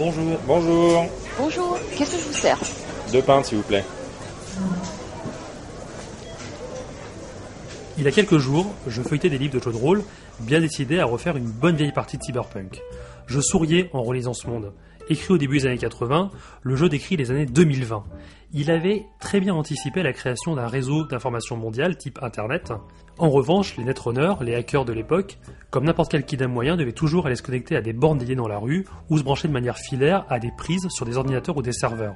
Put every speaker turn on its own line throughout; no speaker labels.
Bonjour.
Bonjour.
Bonjour, qu'est-ce que je vous sers
Deux pintes, s'il vous plaît.
Il y a quelques jours, je feuilletais des livres de jeux de rôle, bien décidé à refaire une bonne vieille partie de cyberpunk. Je souriais en relisant ce monde. Écrit au début des années 80, le jeu décrit les années 2020. Il avait très bien anticipé la création d'un réseau d'information mondiale type Internet. En revanche, les netrunners, les hackers de l'époque, comme n'importe quel kidam moyen, devaient toujours aller se connecter à des bornes dédiées dans la rue ou se brancher de manière filaire à des prises sur des ordinateurs ou des serveurs.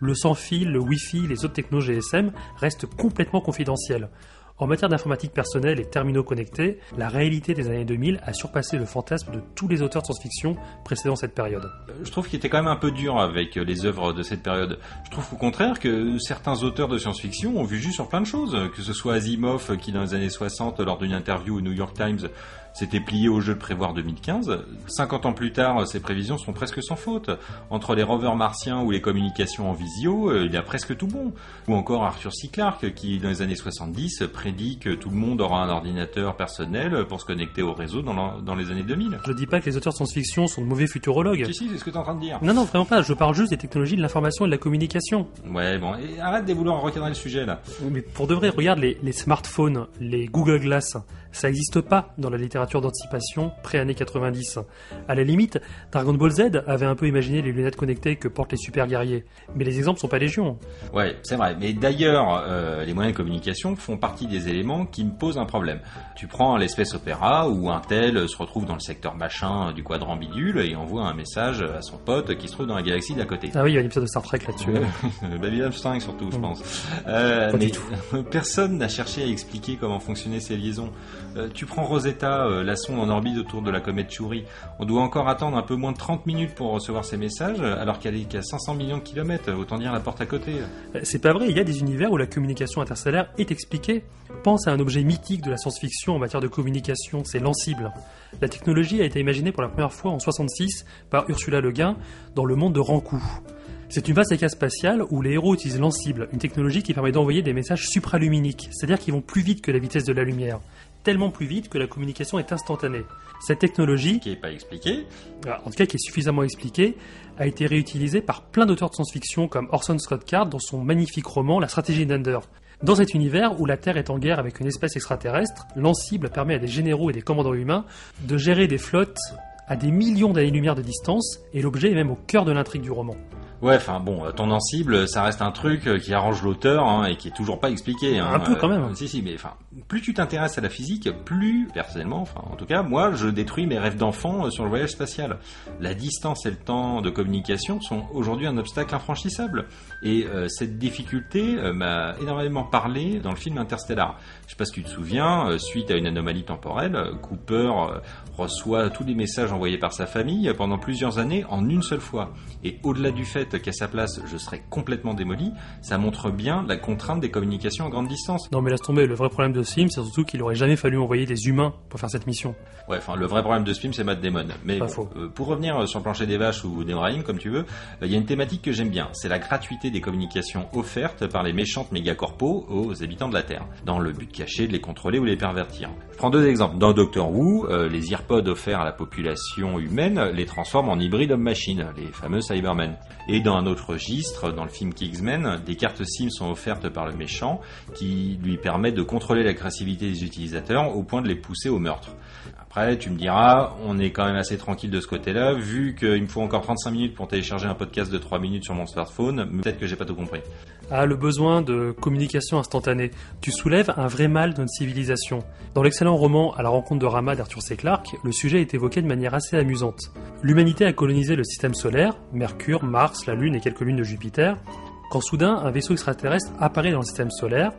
Le sans-fil, le Wi-Fi, les autres technos GSM restent complètement confidentiels. En matière d'informatique personnelle et terminaux connectés, la réalité des années 2000 a surpassé le fantasme de tous les auteurs de science-fiction précédant cette période.
Je trouve qu'il était quand même un peu dur avec les œuvres de cette période. Je trouve au contraire que certains auteurs de science-fiction ont vu juste sur plein de choses, que ce soit Asimov qui dans les années 60 lors d'une interview au New York Times s'était plié au jeu de prévoir 2015. 50 ans plus tard, ses prévisions sont presque sans faute. Entre les rovers martiens ou les communications en visio, euh, il y a presque tout bon. Ou encore Arthur C. Clarke qui, dans les années 70, prédit que tout le monde aura un ordinateur personnel pour se connecter au réseau dans, dans les années 2000.
Je dis pas que les auteurs de science-fiction sont de mauvais futurologues.
Si, si, c'est ce que tu es en train de dire.
Non, non, vraiment pas. Je parle juste des technologies de l'information et de la communication.
Ouais, bon, et arrête de vouloir recadrer le sujet là.
Mais pour de vrai, regarde les, les smartphones, les Google Glass. Ça n'existe pas dans la littérature d'anticipation pré-années 90. À la limite, Dragon Ball Z avait un peu imaginé les lunettes connectées que portent les super guerriers. Mais les exemples sont pas légion.
Ouais, c'est vrai. Mais d'ailleurs, euh, les moyens de communication font partie des éléments qui me posent un problème. Tu prends l'espèce opéra où un tel se retrouve dans le secteur machin du quadrant bidule et envoie un message à son pote qui se trouve dans la galaxie d'à côté.
Ah oui, il y a un épisode de Star Trek là-dessus.
Babylon 5 surtout, je pense. Euh,
Pas du
mais
tout.
personne n'a cherché à expliquer comment fonctionnaient ces liaisons. Euh, tu prends Rosetta, la sonde en orbite autour de la comète Chury. On doit encore attendre un peu moins de 30 minutes pour recevoir ces messages, alors qu'elle est qu'à 500 millions de kilomètres. Autant dire la porte à côté.
C'est pas vrai, il y a des univers où la communication interstellaire est expliquée. Pense à un objet mythique de la science-fiction en matière de communication, c'est l'Ansible. La technologie a été imaginée pour la première fois en 66 par Ursula Le Guin dans le monde de Rankou. C'est une vaste écart spatiale où les héros utilisent l'Ansible, une technologie qui permet d'envoyer des messages supraluminiques, c'est-à-dire qui vont plus vite que la vitesse de la lumière, tellement plus vite que la communication est instantanée. Cette technologie,
Qui n'est pas expliqué.
ah, en tout cas qui est suffisamment expliquée, a été réutilisée par plein d'auteurs de science-fiction comme Orson Scott Card dans son magnifique roman La stratégie d'Ender. Dans cet univers où la Terre est en guerre avec une espèce extraterrestre, l'Ansible permet à des généraux et des commandants humains de gérer des flottes à des millions d'années-lumière de distance, et l'objet est même au cœur de l'intrigue du roman.
Ouais, enfin bon, euh, ton Ansible, ça reste un truc euh, qui arrange l'auteur hein, et qui est toujours pas expliqué. hein.
Un peu, quand même.
Euh, si, si, mais enfin, plus tu t'intéresses à la physique, plus, personnellement, enfin, en tout cas, moi, je détruis mes rêves d'enfant euh, sur le voyage spatial. La distance et le temps de communication sont aujourd'hui un obstacle infranchissable. Et euh, cette difficulté euh, m'a énormément parlé dans le film Interstellar. Je sais pas si tu te souviens, suite à une anomalie temporelle, Cooper reçoit tous les messages envoyés par sa famille pendant plusieurs années en une seule fois. Et au-delà du fait qu'à sa place, je serais complètement démoli, ça montre bien la contrainte des communications à grande distance.
Non mais laisse tomber, le vrai problème de ce film, c'est surtout qu'il aurait jamais fallu envoyer des humains pour faire cette mission.
Ouais, enfin, le vrai problème de ce film, c'est Matt Damon. Mais
Pas
bon,
faux.
euh, pour revenir euh, sur le plancher des vaches ou des comme tu veux, euh, il y a une thématique que j'aime bien. C'est la gratuité des communications offertes par les méchantes mégacorpos aux habitants de la Terre, dans le but caché de les contrôler ou les pervertir. Je prends deux exemples. Dans Doctor Who, euh, les earpods offerts à la population humaine les transforment en hybrides homme-machine, les fameux Cybermen. Et dans un autre registre, dans le film Kingsman, des cartes SIM sont offertes par le méchant qui lui permettent de contrôler l'agressivité des utilisateurs au point de les pousser au meurtre. Après, tu me diras, on est quand même assez tranquille de ce côté-là, vu qu'il me faut encore 35 minutes pour télécharger un podcast de 3 minutes sur mon smartphone, peut-être que j'ai pas tout compris.
Ah, le besoin de communication instantanée. Tu soulèves un vrai mal de notre civilisation. Dans l'excellent roman À la rencontre de Rama d'Arthur C. Clarke, le sujet est évoqué de manière assez amusante. L'humanité a colonisé le système solaire, Mercure, Mars, la Lune et quelques lunes de Jupiter, quand soudain un vaisseau extraterrestre apparaît dans le système solaire.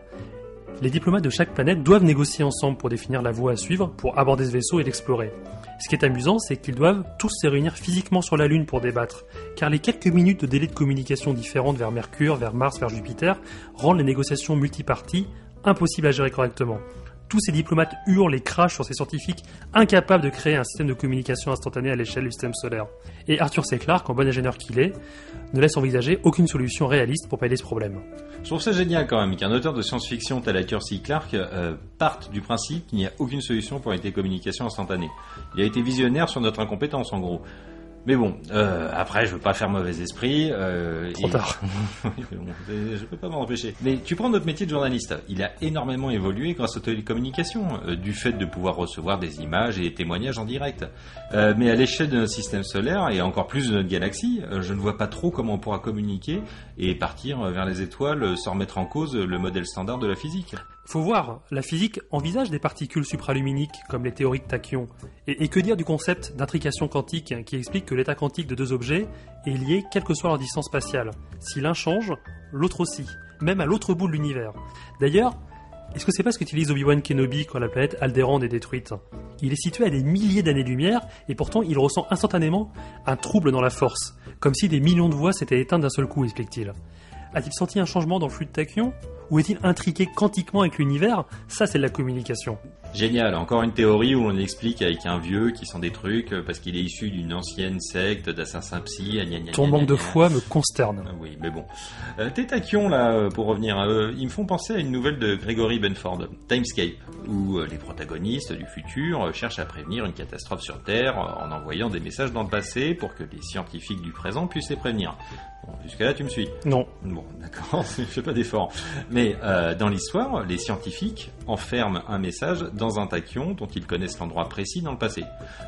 Les diplomates de chaque planète doivent négocier ensemble pour définir la voie à suivre pour aborder ce vaisseau et l'explorer. Ce qui est amusant, c'est qu'ils doivent tous se réunir physiquement sur la Lune pour débattre, car les quelques minutes de délai de communication différentes vers Mercure, vers Mars, vers Jupiter rendent les négociations multiparties impossibles à gérer correctement. Tous ces diplomates hurlent et crachent sur ces scientifiques incapables de créer un système de communication instantané à l'échelle du système solaire. Et Arthur C. Clarke, en bon ingénieur qu'il est, ne laisse envisager aucune solution réaliste pour pallier ce problème.
Je trouve ça génial quand même qu'un auteur de science-fiction tel Arthur C. Clarke euh, parte du principe qu'il n'y a aucune solution pour les télécommunications instantanées. Il a été visionnaire sur notre incompétence en gros. Mais bon, euh, après, je veux pas faire mauvais esprit. Euh,
Trop
et-
tard.
Je peux pas m'en empêcher. Mais tu prends notre métier de journaliste. Il a énormément évolué grâce aux télécommunications, euh, du fait de pouvoir recevoir des images et des témoignages en direct. Euh, mais à l'échelle de notre système solaire et encore plus de notre galaxie, euh, je ne vois pas trop comment on pourra communiquer et partir vers les étoiles sans remettre en cause le modèle standard de la physique.
Faut voir, la physique envisage des particules supraluminiques comme les théories de tachyon. Et, et que dire du concept d'intrication quantique hein, qui explique que l'état quantique de deux objets est lié quelle que soit leur distance spatiale. Si l'un change, l'autre aussi, même à l'autre bout de l'univers. D'ailleurs, est-ce que c'est pas ce qu'utilise Obi-Wan Kenobi quand la planète Alderaan est détruite? Il est situé à des milliers d'années-lumière et pourtant il ressent instantanément un trouble dans la force, comme si des millions de voix s'étaient éteintes d'un seul coup, explique-t-il. A-t-il senti un changement dans le flux de tachyon Ou est-il intriqué quantiquement avec l'univers? Ça, c'est de la communication.
Génial, encore une théorie où on explique avec un vieux qui sent des trucs euh, parce qu'il est issu d'une ancienne secte d'assassins psy. gna,
Ton manque de foi me consterne.
Ah Oui, mais bon. Euh, tes là, euh, pour revenir, à eux, ils me font penser à une nouvelle de Gregory Benford, Timescape, où euh, les protagonistes du futur cherchent à prévenir une catastrophe sur Terre en envoyant des messages dans le passé pour que les scientifiques du présent puissent les prévenir. Bon, jusqu'à là, tu me suis.
Non.
Bon, d'accord, je fais pas d'effort. Mais euh, dans l'histoire, les scientifiques enferment un message dans un tachyon dont ils connaissent l'endroit précis dans le passé.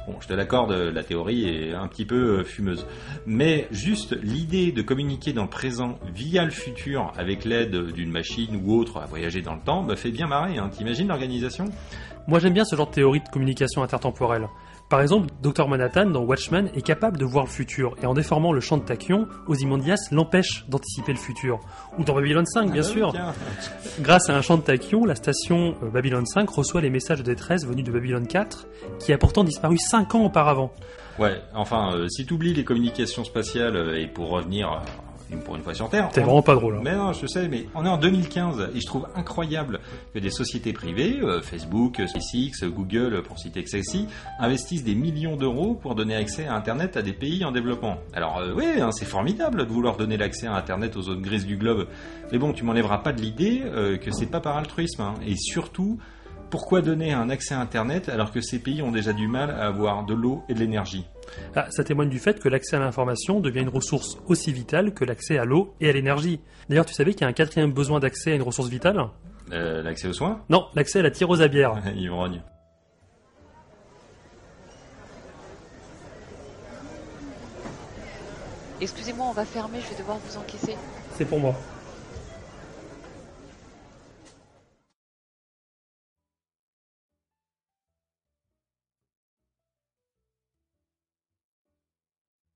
Bon, je te l'accorde, la théorie est un petit peu euh, fumeuse. Mais juste l'idée de communiquer dans le présent via le futur avec l'aide d'une machine ou autre à voyager dans le temps me fait bien marrer. Hein. T'imagines l'organisation?
Moi, j'aime bien ce genre de théorie de communication intertemporelle. Par exemple, Dr Manhattan dans Watchmen est capable de voir le futur et en déformant le champ de tachyon, Ozymandias l'empêche d'anticiper le futur. Ou dans Babylon 5, bien
Ah,
sûr.
tiens.
Grâce à un champ de tachyon, la station euh, Babylon 5 reçoit les messages de détresse venus de Babylon 4, qui a pourtant disparu 5 ans auparavant.
Ouais, enfin, euh, si t'oublies les communications spatiales euh, et pour revenir pour une fois sur Terre,
T'es
on-
vraiment pas drôle. hein.
Mais non, je sais, mais on est en 2015 et je trouve incroyable que des sociétés privées, euh, Facebook, SpaceX, Google, pour citer que celles-ci, investissent des millions d'euros pour donner accès à Internet à des pays en développement. Alors euh, oui, hein, c'est formidable de vouloir donner l'accès à Internet aux zones grises du globe, mais bon, tu m'enlèveras pas de l'idée euh, que c'est pas par altruisme. hein. Et surtout, pourquoi donner un accès à Internet alors que ces pays ont déjà du mal à avoir de l'eau et de l'énergie?
Ah, ça témoigne du fait que l'accès à l'information devient une ressource aussi vitale que l'accès à l'eau et à l'énergie. D'ailleurs, tu savais qu'il y a un quatrième besoin d'accès à une ressource vitale?
Euh, L'accès aux soins?
Non, l'accès à la tirose à bière.
Ivrogne.
Excusez-moi, on va fermer, je vais devoir vous encaisser.
C'est pour moi.